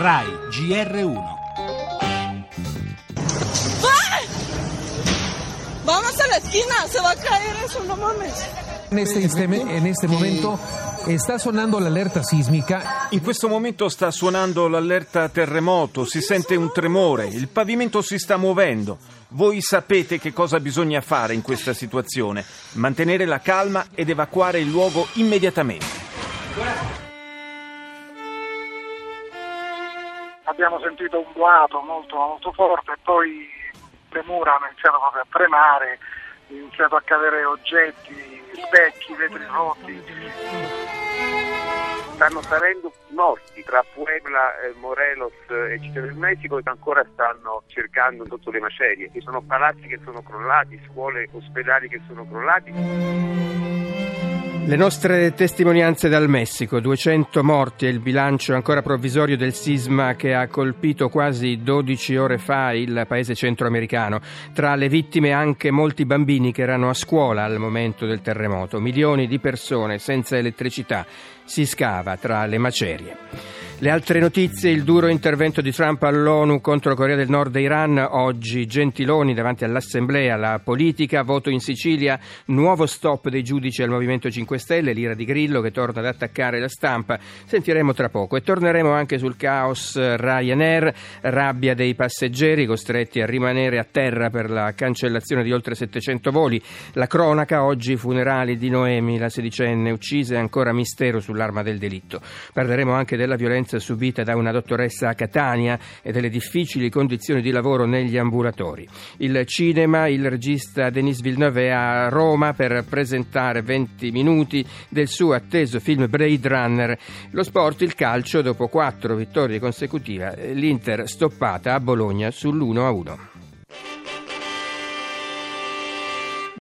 RAI GR1 Vamos a la esquina, se va a caer eso, no mames. En este, en este momento sta suonando l'allerta sismica. In questo momento sta suonando l'allerta terremoto, si sente un tremore, il pavimento si sta muovendo. Voi sapete che cosa bisogna fare in questa situazione, mantenere la calma ed evacuare il luogo immediatamente. Abbiamo sentito un boato molto, molto forte e poi le mura hanno iniziato proprio a tremare, hanno iniziato a cadere oggetti, specchi, vetri rotti. Stanno salendo morti tra Puebla, eh, Morelos e Città del Messico che ancora stanno cercando sotto le macerie. Ci sono palazzi che sono crollati, scuole, ospedali che sono crollati. Le nostre testimonianze dal Messico, 200 morti è il bilancio ancora provvisorio del sisma che ha colpito quasi 12 ore fa il paese centroamericano. Tra le vittime anche molti bambini che erano a scuola al momento del terremoto, milioni di persone senza elettricità. Si scava tra le macerie. Le altre notizie, il duro intervento di Trump all'ONU contro Corea del Nord e Iran, oggi Gentiloni davanti all'Assemblea, la politica, voto in Sicilia, nuovo stop dei giudici al Movimento 5 Stelle, l'ira di Grillo che torna ad attaccare la stampa, sentiremo tra poco e torneremo anche sul caos Ryanair, rabbia dei passeggeri costretti a rimanere a terra per la cancellazione di oltre 700 voli, la cronaca, oggi funerali di Noemi, la sedicenne uccisa e ancora mistero sull'arma del delitto. Parleremo anche della violenza subita da una dottoressa a Catania e delle difficili condizioni di lavoro negli ambulatori. Il cinema, il regista Denis Villeneuve è a Roma per presentare 20 minuti del suo atteso film Blade Runner. Lo sport, il calcio, dopo quattro vittorie consecutive, l'Inter stoppata a Bologna sull'1-1.